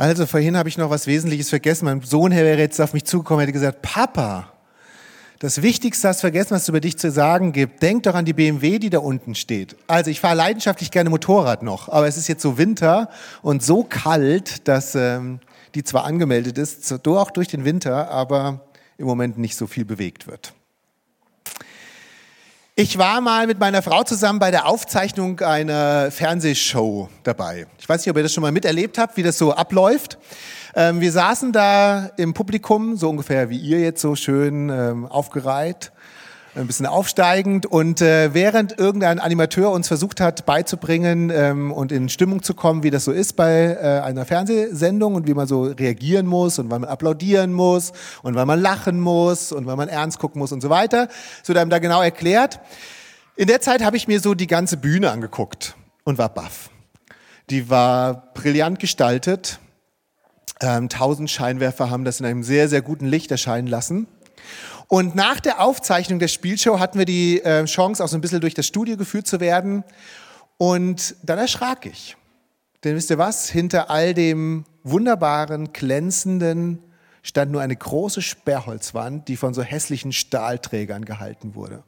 Also vorhin habe ich noch was Wesentliches vergessen. Mein Sohn wäre jetzt auf mich zugekommen, hätte gesagt, Papa, das Wichtigste hast vergessen, was es über dich zu sagen gibt. Denk doch an die BMW, die da unten steht. Also ich fahre leidenschaftlich gerne Motorrad noch, aber es ist jetzt so Winter und so kalt, dass ähm, die zwar angemeldet ist, so auch durch den Winter, aber im Moment nicht so viel bewegt wird. Ich war mal mit meiner Frau zusammen bei der Aufzeichnung einer Fernsehshow dabei. Ich weiß nicht, ob ihr das schon mal miterlebt habt, wie das so abläuft. Ähm, wir saßen da im Publikum, so ungefähr wie ihr jetzt so schön ähm, aufgereiht ein bisschen aufsteigend. Und äh, während irgendein Animateur uns versucht hat beizubringen ähm, und in Stimmung zu kommen, wie das so ist bei äh, einer Fernsehsendung und wie man so reagieren muss und wann man applaudieren muss und wann man lachen muss und wann man ernst gucken muss und so weiter, so da genau erklärt. In der Zeit habe ich mir so die ganze Bühne angeguckt und war baff. Die war brillant gestaltet. Ähm, tausend Scheinwerfer haben das in einem sehr, sehr guten Licht erscheinen lassen. Und nach der Aufzeichnung der Spielshow hatten wir die äh, Chance, auch so ein bisschen durch das Studio geführt zu werden. Und dann erschrak ich. Denn wisst ihr was? Hinter all dem wunderbaren, glänzenden stand nur eine große Sperrholzwand, die von so hässlichen Stahlträgern gehalten wurde.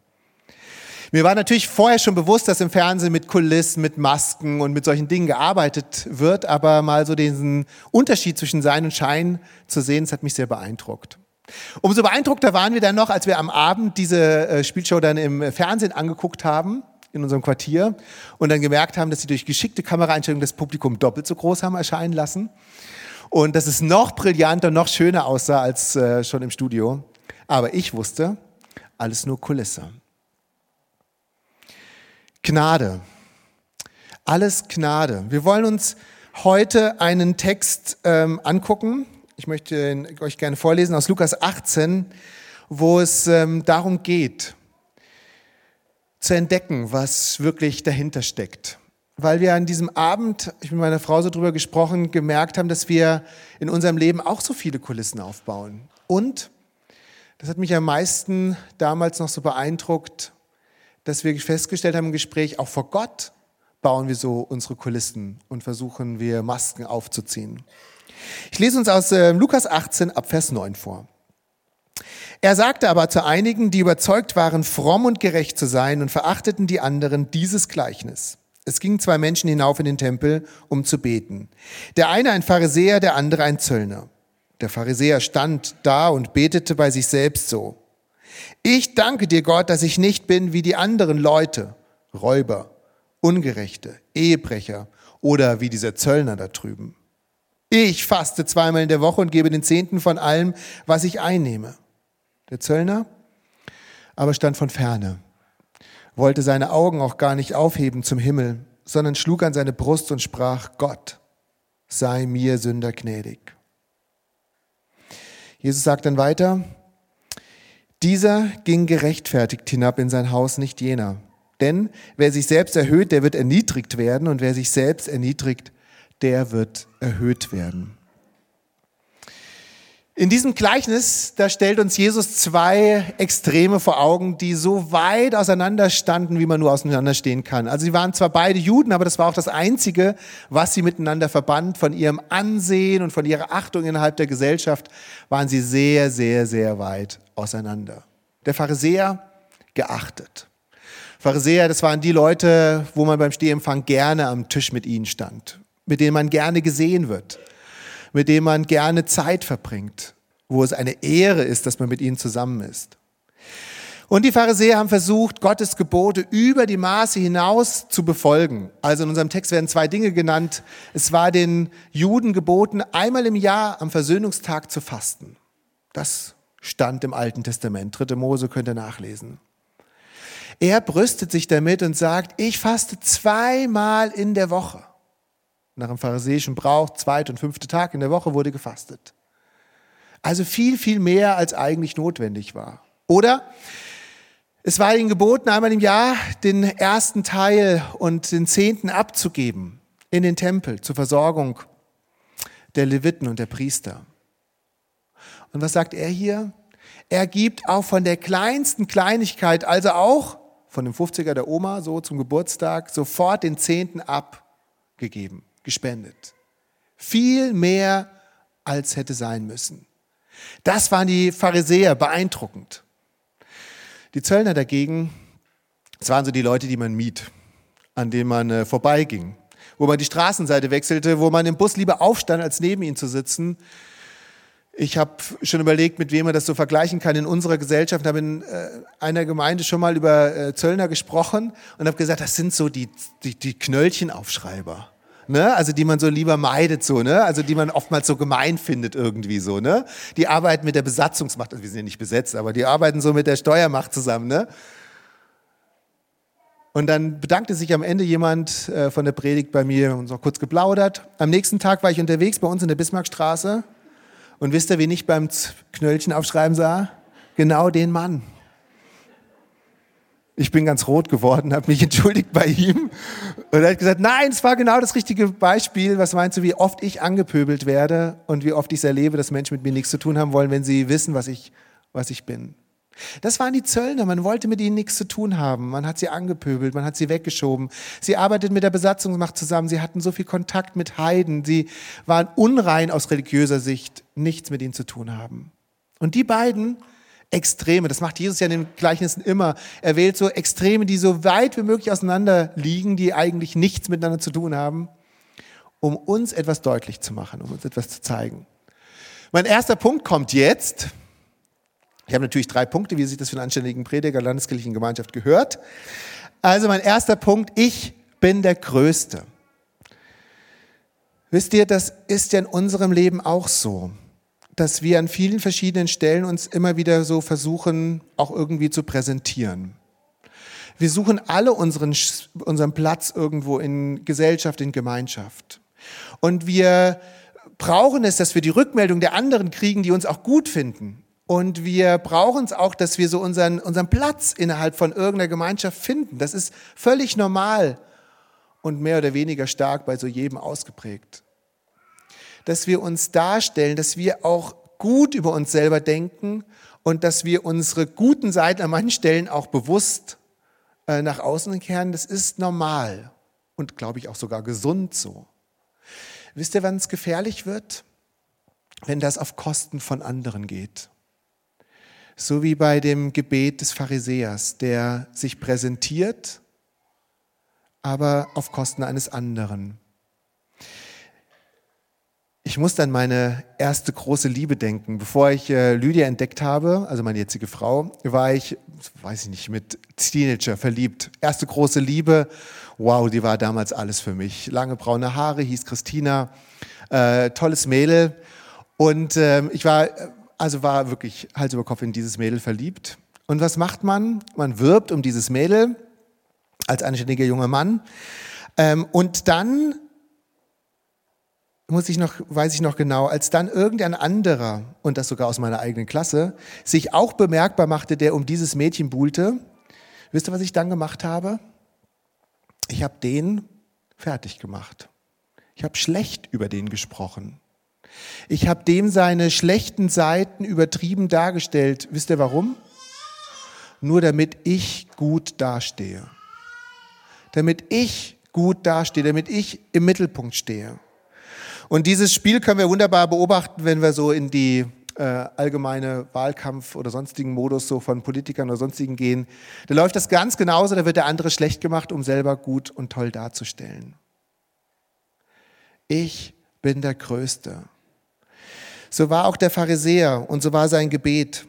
Mir war natürlich vorher schon bewusst, dass im Fernsehen mit Kulissen, mit Masken und mit solchen Dingen gearbeitet wird, aber mal so diesen Unterschied zwischen Sein und Schein zu sehen, das hat mich sehr beeindruckt. Umso beeindruckter waren wir dann noch, als wir am Abend diese äh, Spielshow dann im Fernsehen angeguckt haben, in unserem Quartier, und dann gemerkt haben, dass sie durch geschickte Kameraeinstellungen das Publikum doppelt so groß haben erscheinen lassen. Und dass es noch brillanter, noch schöner aussah als äh, schon im Studio. Aber ich wusste, alles nur Kulisse. Gnade. Alles Gnade. Wir wollen uns heute einen Text ähm, angucken, ich möchte euch gerne vorlesen aus Lukas 18, wo es ähm, darum geht, zu entdecken, was wirklich dahinter steckt. Weil wir an diesem Abend, ich mit meiner Frau so drüber gesprochen, gemerkt haben, dass wir in unserem Leben auch so viele Kulissen aufbauen. Und, das hat mich am meisten damals noch so beeindruckt, dass wir festgestellt haben im Gespräch, auch vor Gott bauen wir so unsere Kulissen und versuchen wir Masken aufzuziehen. Ich lese uns aus äh, Lukas 18 ab Vers 9 vor. Er sagte aber zu einigen, die überzeugt waren, fromm und gerecht zu sein und verachteten die anderen, dieses Gleichnis. Es gingen zwei Menschen hinauf in den Tempel, um zu beten. Der eine ein Pharisäer, der andere ein Zöllner. Der Pharisäer stand da und betete bei sich selbst so. Ich danke dir, Gott, dass ich nicht bin wie die anderen Leute, Räuber, Ungerechte, Ehebrecher oder wie dieser Zöllner da drüben. Ich faste zweimal in der Woche und gebe den Zehnten von allem, was ich einnehme. Der Zöllner aber stand von ferne, wollte seine Augen auch gar nicht aufheben zum Himmel, sondern schlug an seine Brust und sprach, Gott, sei mir Sünder gnädig. Jesus sagt dann weiter, dieser ging gerechtfertigt hinab in sein Haus, nicht jener. Denn wer sich selbst erhöht, der wird erniedrigt werden, und wer sich selbst erniedrigt, der wird erhöht werden. In diesem Gleichnis, da stellt uns Jesus zwei Extreme vor Augen, die so weit auseinander standen, wie man nur auseinanderstehen kann. Also sie waren zwar beide Juden, aber das war auch das Einzige, was sie miteinander verband. Von ihrem Ansehen und von ihrer Achtung innerhalb der Gesellschaft waren sie sehr, sehr, sehr weit auseinander. Der Pharisäer geachtet. Pharisäer, das waren die Leute, wo man beim Stehempfang gerne am Tisch mit ihnen stand mit denen man gerne gesehen wird, mit denen man gerne Zeit verbringt, wo es eine Ehre ist, dass man mit ihnen zusammen ist. Und die Pharisäer haben versucht, Gottes Gebote über die Maße hinaus zu befolgen. Also in unserem Text werden zwei Dinge genannt. Es war den Juden geboten, einmal im Jahr am Versöhnungstag zu fasten. Das stand im Alten Testament. Dritte Mose könnt ihr nachlesen. Er brüstet sich damit und sagt, ich faste zweimal in der Woche. Nach dem pharisäischen Brauch, zweite und fünfte Tag in der Woche wurde gefastet. Also viel, viel mehr, als eigentlich notwendig war. Oder es war ihnen geboten, einmal im Jahr den ersten Teil und den Zehnten abzugeben in den Tempel zur Versorgung der Leviten und der Priester. Und was sagt er hier? Er gibt auch von der kleinsten Kleinigkeit, also auch von dem 50er der Oma, so zum Geburtstag, sofort den Zehnten abgegeben gespendet. Viel mehr, als hätte sein müssen. Das waren die Pharisäer, beeindruckend. Die Zöllner dagegen, das waren so die Leute, die man miet, an denen man äh, vorbeiging, wo man die Straßenseite wechselte, wo man im Bus lieber aufstand, als neben ihnen zu sitzen. Ich habe schon überlegt, mit wem man das so vergleichen kann in unserer Gesellschaft. Ich habe in äh, einer Gemeinde schon mal über äh, Zöllner gesprochen und habe gesagt, das sind so die, die, die Knöllchenaufschreiber ne? Also die man so lieber meidet, so, ne? Also die man oftmals so gemein findet irgendwie so, ne? Die arbeiten mit der Besatzungsmacht, also wir sind ja nicht besetzt, aber die arbeiten so mit der Steuermacht zusammen, ne? Und dann bedankte sich am Ende jemand äh, von der Predigt bei mir und so kurz geplaudert. Am nächsten Tag war ich unterwegs bei uns in der Bismarckstraße und wisst ihr, wen ich beim Knöllchen aufschreiben sah? Genau den Mann. Ich bin ganz rot geworden, habe mich entschuldigt bei ihm und er hat gesagt, nein, es war genau das richtige Beispiel. Was meinst du, wie oft ich angepöbelt werde und wie oft ich es erlebe, dass Menschen mit mir nichts zu tun haben wollen, wenn sie wissen, was ich, was ich bin. Das waren die Zöllner, man wollte mit ihnen nichts zu tun haben. Man hat sie angepöbelt, man hat sie weggeschoben. Sie arbeiteten mit der Besatzungsmacht zusammen, sie hatten so viel Kontakt mit Heiden, sie waren unrein aus religiöser Sicht, nichts mit ihnen zu tun haben. Und die beiden Extreme. Das macht Jesus ja in den Gleichnissen immer. Er wählt so Extreme, die so weit wie möglich auseinander liegen, die eigentlich nichts miteinander zu tun haben, um uns etwas deutlich zu machen, um uns etwas zu zeigen. Mein erster Punkt kommt jetzt. Ich habe natürlich drei Punkte, wie sich das für einen anständigen Prediger landeskirchlichen Gemeinschaft gehört. Also mein erster Punkt, ich bin der Größte. Wisst ihr, das ist ja in unserem Leben auch so dass wir an vielen verschiedenen Stellen uns immer wieder so versuchen, auch irgendwie zu präsentieren. Wir suchen alle unseren, unseren Platz irgendwo in Gesellschaft, in Gemeinschaft. Und wir brauchen es, dass wir die Rückmeldung der anderen kriegen, die uns auch gut finden. Und wir brauchen es auch, dass wir so unseren, unseren Platz innerhalb von irgendeiner Gemeinschaft finden. Das ist völlig normal und mehr oder weniger stark bei so jedem ausgeprägt dass wir uns darstellen, dass wir auch gut über uns selber denken und dass wir unsere guten Seiten an manchen Stellen auch bewusst äh, nach außen kehren. Das ist normal und glaube ich auch sogar gesund so. Wisst ihr, wann es gefährlich wird? Wenn das auf Kosten von anderen geht. So wie bei dem Gebet des Pharisäers, der sich präsentiert, aber auf Kosten eines anderen. Ich muss an meine erste große Liebe denken. Bevor ich äh, Lydia entdeckt habe, also meine jetzige Frau, war ich, weiß ich nicht, mit Teenager verliebt. Erste große Liebe, wow, die war damals alles für mich. Lange braune Haare, hieß Christina, äh, tolles Mädel. Und äh, ich war, also war wirklich Hals über Kopf in dieses Mädel verliebt. Und was macht man? Man wirbt um dieses Mädel als anständiger junger Mann. Ähm, und dann muss ich noch, weiß ich noch genau, als dann irgendein anderer, und das sogar aus meiner eigenen Klasse, sich auch bemerkbar machte, der um dieses Mädchen buhlte, wisst ihr, was ich dann gemacht habe? Ich habe den fertig gemacht. Ich habe schlecht über den gesprochen. Ich habe dem seine schlechten Seiten übertrieben dargestellt. Wisst ihr warum? Nur damit ich gut dastehe. Damit ich gut dastehe, damit ich im Mittelpunkt stehe. Und dieses Spiel können wir wunderbar beobachten, wenn wir so in die äh, allgemeine Wahlkampf oder sonstigen Modus so von Politikern oder sonstigen gehen. Da läuft das ganz genauso, da wird der andere schlecht gemacht, um selber gut und toll darzustellen. Ich bin der Größte. So war auch der Pharisäer und so war sein Gebet.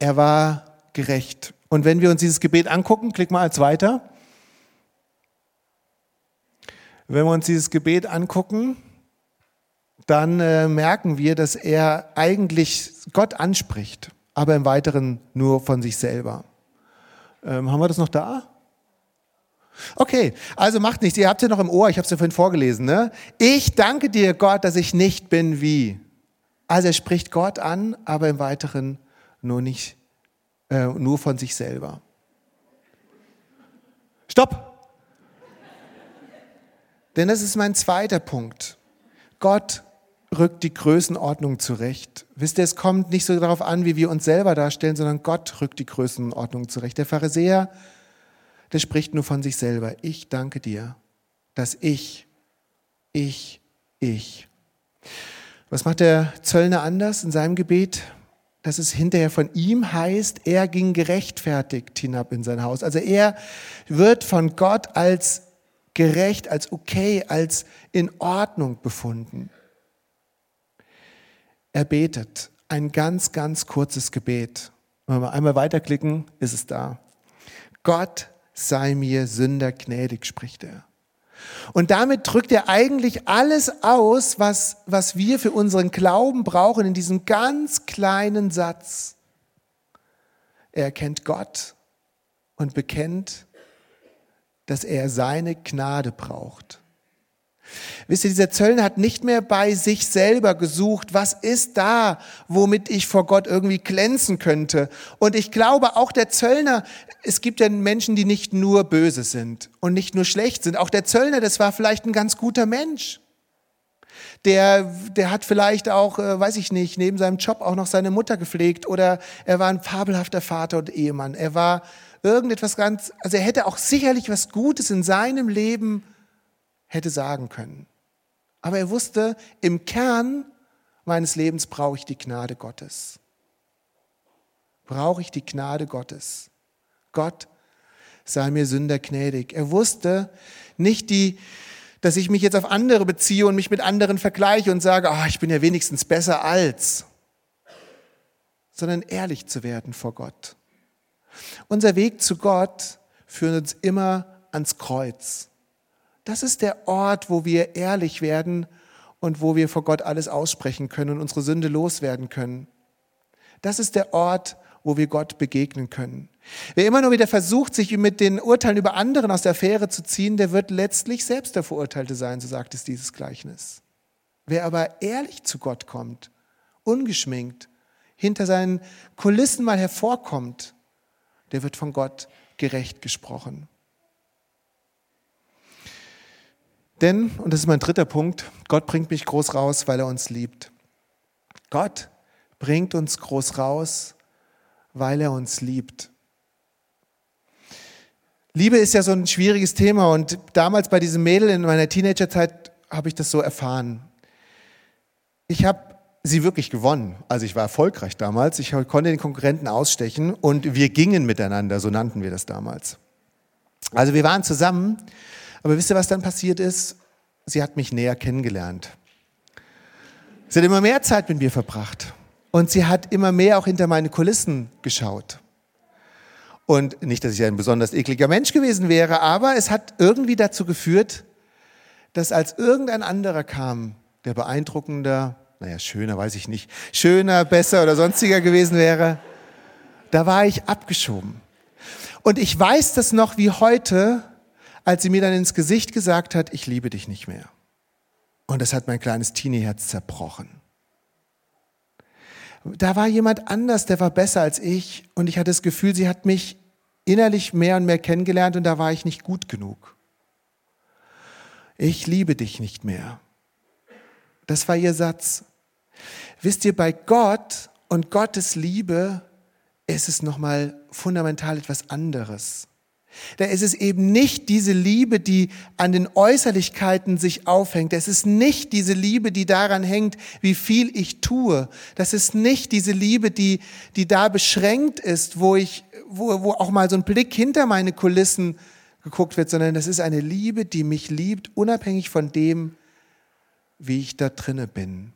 Er war gerecht. Und wenn wir uns dieses Gebet angucken, klick mal als weiter. Wenn wir uns dieses Gebet angucken, dann äh, merken wir, dass er eigentlich Gott anspricht, aber im Weiteren nur von sich selber. Ähm, haben wir das noch da? Okay, also macht nichts. Ihr habt ja noch im Ohr, ich habe es ja vorhin vorgelesen. Ne? Ich danke dir, Gott, dass ich nicht bin wie. Also er spricht Gott an, aber im Weiteren nur nicht, äh, nur von sich selber. Stopp! Denn das ist mein zweiter Punkt. Gott rückt die Größenordnung zurecht. Wisst ihr, es kommt nicht so darauf an, wie wir uns selber darstellen, sondern Gott rückt die Größenordnung zurecht. Der Pharisäer, der spricht nur von sich selber. Ich danke dir, dass ich, ich, ich. Was macht der Zöllner anders in seinem Gebet? Dass es hinterher von ihm heißt, er ging gerechtfertigt hinab in sein Haus. Also er wird von Gott als gerecht, als okay, als in Ordnung befunden. Er betet ein ganz, ganz kurzes Gebet. Wenn wir einmal weiterklicken, ist es da. Gott sei mir Sünder gnädig, spricht er. Und damit drückt er eigentlich alles aus, was, was wir für unseren Glauben brauchen in diesem ganz kleinen Satz. Er erkennt Gott und bekennt, dass er seine Gnade braucht. Wisst ihr, dieser Zöllner hat nicht mehr bei sich selber gesucht, was ist da, womit ich vor Gott irgendwie glänzen könnte. Und ich glaube, auch der Zöllner, es gibt ja Menschen, die nicht nur böse sind und nicht nur schlecht sind. Auch der Zöllner, das war vielleicht ein ganz guter Mensch. Der, der hat vielleicht auch, äh, weiß ich nicht, neben seinem Job auch noch seine Mutter gepflegt oder er war ein fabelhafter Vater und Ehemann. Er war irgendetwas ganz, also er hätte auch sicherlich was Gutes in seinem Leben hätte sagen können. Aber er wusste, im Kern meines Lebens brauche ich die Gnade Gottes. Brauche ich die Gnade Gottes. Gott sei mir Sünder gnädig. Er wusste nicht die, dass ich mich jetzt auf andere beziehe und mich mit anderen vergleiche und sage, oh, ich bin ja wenigstens besser als, sondern ehrlich zu werden vor Gott. Unser Weg zu Gott führt uns immer ans Kreuz. Das ist der Ort, wo wir ehrlich werden und wo wir vor Gott alles aussprechen können und unsere Sünde loswerden können. Das ist der Ort, wo wir Gott begegnen können. Wer immer nur wieder versucht, sich mit den Urteilen über anderen aus der Affäre zu ziehen, der wird letztlich selbst der Verurteilte sein, so sagt es dieses Gleichnis. Wer aber ehrlich zu Gott kommt, ungeschminkt, hinter seinen Kulissen mal hervorkommt, der wird von Gott gerecht gesprochen. Denn, und das ist mein dritter Punkt, Gott bringt mich groß raus, weil er uns liebt. Gott bringt uns groß raus, weil er uns liebt. Liebe ist ja so ein schwieriges Thema und damals bei diesem Mädel in meiner Teenagerzeit habe ich das so erfahren. Ich habe sie wirklich gewonnen. Also ich war erfolgreich damals. Ich konnte den Konkurrenten ausstechen und wir gingen miteinander, so nannten wir das damals. Also wir waren zusammen aber wisst ihr, was dann passiert ist? Sie hat mich näher kennengelernt. Sie hat immer mehr Zeit mit mir verbracht. Und sie hat immer mehr auch hinter meine Kulissen geschaut. Und nicht, dass ich ein besonders ekliger Mensch gewesen wäre, aber es hat irgendwie dazu geführt, dass als irgendein anderer kam, der beeindruckender, naja, schöner, weiß ich nicht, schöner, besser oder sonstiger gewesen wäre, da war ich abgeschoben. Und ich weiß das noch wie heute, als sie mir dann ins Gesicht gesagt hat, ich liebe dich nicht mehr. Und das hat mein kleines Teenie-Herz zerbrochen. Da war jemand anders, der war besser als ich und ich hatte das Gefühl, sie hat mich innerlich mehr und mehr kennengelernt und da war ich nicht gut genug. Ich liebe dich nicht mehr. Das war ihr Satz. Wisst ihr, bei Gott und Gottes Liebe ist es nochmal fundamental etwas anderes. Da ist es eben nicht diese Liebe, die an den Äußerlichkeiten sich aufhängt. Es ist nicht diese Liebe, die daran hängt, wie viel ich tue. Das ist nicht diese Liebe, die, die da beschränkt ist, wo ich, wo, wo auch mal so ein Blick hinter meine Kulissen geguckt wird, sondern das ist eine Liebe, die mich liebt, unabhängig von dem, wie ich da drinne bin.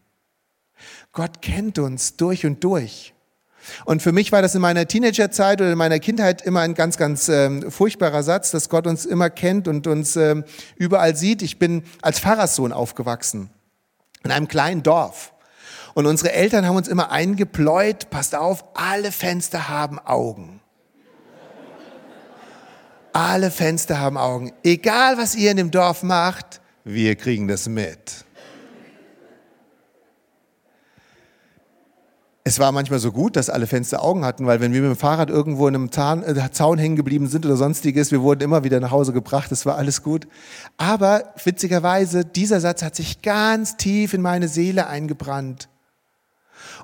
Gott kennt uns durch und durch. Und für mich war das in meiner Teenagerzeit oder in meiner Kindheit immer ein ganz, ganz ähm, furchtbarer Satz, dass Gott uns immer kennt und uns ähm, überall sieht. Ich bin als Pfarrerssohn aufgewachsen, in einem kleinen Dorf. Und unsere Eltern haben uns immer eingepläut, passt auf, alle Fenster haben Augen. Alle Fenster haben Augen. Egal, was ihr in dem Dorf macht, wir kriegen das mit. Es war manchmal so gut, dass alle Fenster Augen hatten, weil wenn wir mit dem Fahrrad irgendwo in einem Zahn, äh, Zaun hängen geblieben sind oder sonstiges, wir wurden immer wieder nach Hause gebracht, es war alles gut. Aber witzigerweise, dieser Satz hat sich ganz tief in meine Seele eingebrannt.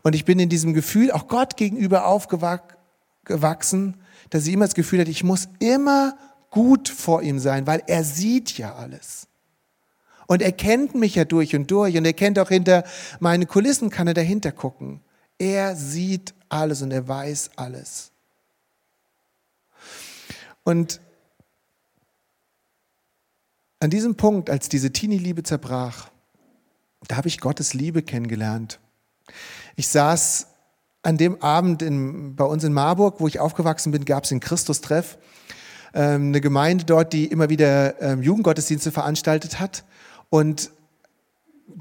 Und ich bin in diesem Gefühl auch Gott gegenüber aufgewachsen, dass ich immer das Gefühl hatte, ich muss immer gut vor ihm sein, weil er sieht ja alles. Und er kennt mich ja durch und durch und er kennt auch hinter meinen Kulissen, kann er dahinter gucken. Er sieht alles und er weiß alles. Und an diesem Punkt, als diese Teenie-Liebe zerbrach, da habe ich Gottes Liebe kennengelernt. Ich saß an dem Abend in, bei uns in Marburg, wo ich aufgewachsen bin, gab es den Christus-Treff, ähm, eine Gemeinde dort, die immer wieder ähm, Jugendgottesdienste veranstaltet hat. Und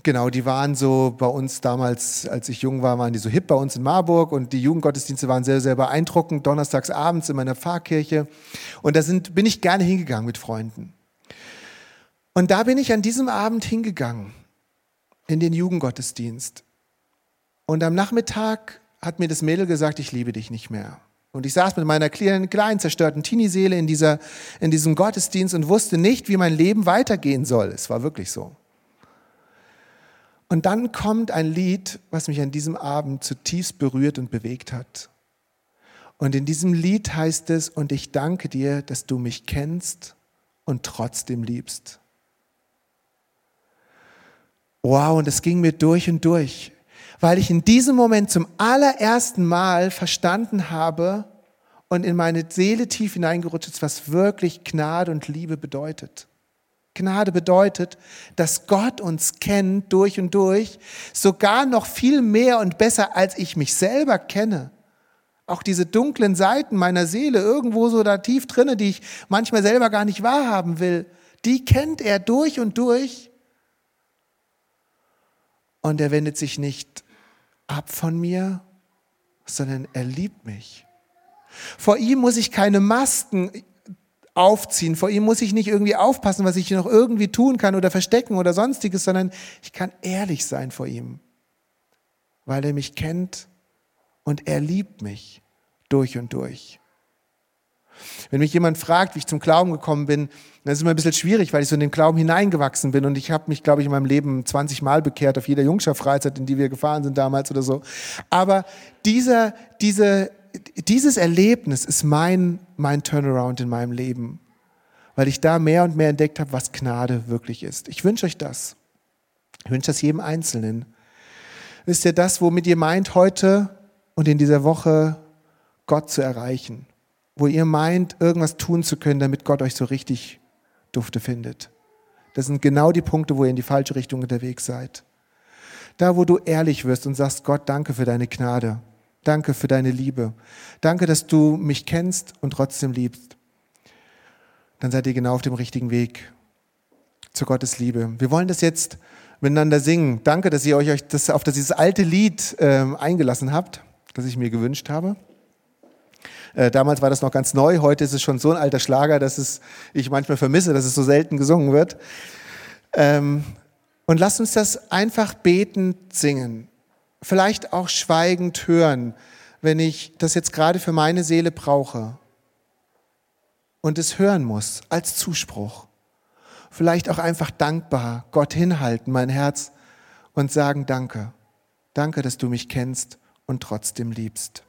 genau, die waren so bei uns damals, als ich jung war, waren die so hip bei uns in Marburg und die Jugendgottesdienste waren sehr, sehr beeindruckend, donnerstags abends in meiner Pfarrkirche. Und da sind, bin ich gerne hingegangen mit Freunden. Und da bin ich an diesem Abend hingegangen in den Jugendgottesdienst. Und am Nachmittag hat mir das Mädel gesagt, ich liebe dich nicht mehr. Und ich saß mit meiner kleinen, kleinen zerstörten Teenie-Seele in, in diesem Gottesdienst und wusste nicht, wie mein Leben weitergehen soll. Es war wirklich so. Und dann kommt ein Lied, was mich an diesem Abend zutiefst berührt und bewegt hat. Und in diesem Lied heißt es, und ich danke dir, dass du mich kennst und trotzdem liebst. Wow, und es ging mir durch und durch weil ich in diesem Moment zum allerersten Mal verstanden habe und in meine Seele tief hineingerutscht ist, was wirklich Gnade und Liebe bedeutet. Gnade bedeutet, dass Gott uns kennt durch und durch, sogar noch viel mehr und besser, als ich mich selber kenne. Auch diese dunklen Seiten meiner Seele, irgendwo so da tief drinne, die ich manchmal selber gar nicht wahrhaben will, die kennt er durch und durch. Und er wendet sich nicht ab von mir, sondern er liebt mich. Vor ihm muss ich keine Masken aufziehen. Vor ihm muss ich nicht irgendwie aufpassen, was ich noch irgendwie tun kann oder verstecken oder sonstiges, sondern ich kann ehrlich sein vor ihm, weil er mich kennt und er liebt mich durch und durch. Wenn mich jemand fragt, wie ich zum Glauben gekommen bin, dann ist es immer ein bisschen schwierig, weil ich so in den Glauben hineingewachsen bin und ich habe mich, glaube ich, in meinem Leben 20 Mal bekehrt auf jeder Jungscher-Freizeit, in die wir gefahren sind damals oder so. Aber dieser, diese, dieses Erlebnis ist mein, mein Turnaround in meinem Leben, weil ich da mehr und mehr entdeckt habe, was Gnade wirklich ist. Ich wünsche euch das. Ich wünsche das jedem Einzelnen. Wisst ihr das, womit ihr meint, heute und in dieser Woche Gott zu erreichen? wo ihr meint, irgendwas tun zu können, damit Gott euch so richtig dufte findet. Das sind genau die Punkte, wo ihr in die falsche Richtung unterwegs seid. Da, wo du ehrlich wirst und sagst, Gott, danke für deine Gnade. Danke für deine Liebe. Danke, dass du mich kennst und trotzdem liebst. Dann seid ihr genau auf dem richtigen Weg zu Gottes Liebe. Wir wollen das jetzt miteinander singen. Danke, dass ihr euch das, auf dieses alte Lied äh, eingelassen habt, das ich mir gewünscht habe. Äh, damals war das noch ganz neu, heute ist es schon so ein alter Schlager, dass es, ich manchmal vermisse, dass es so selten gesungen wird. Ähm, und lasst uns das einfach betend singen. Vielleicht auch schweigend hören, wenn ich das jetzt gerade für meine Seele brauche und es hören muss als Zuspruch. Vielleicht auch einfach dankbar Gott hinhalten, mein Herz und sagen Danke. Danke, dass du mich kennst und trotzdem liebst.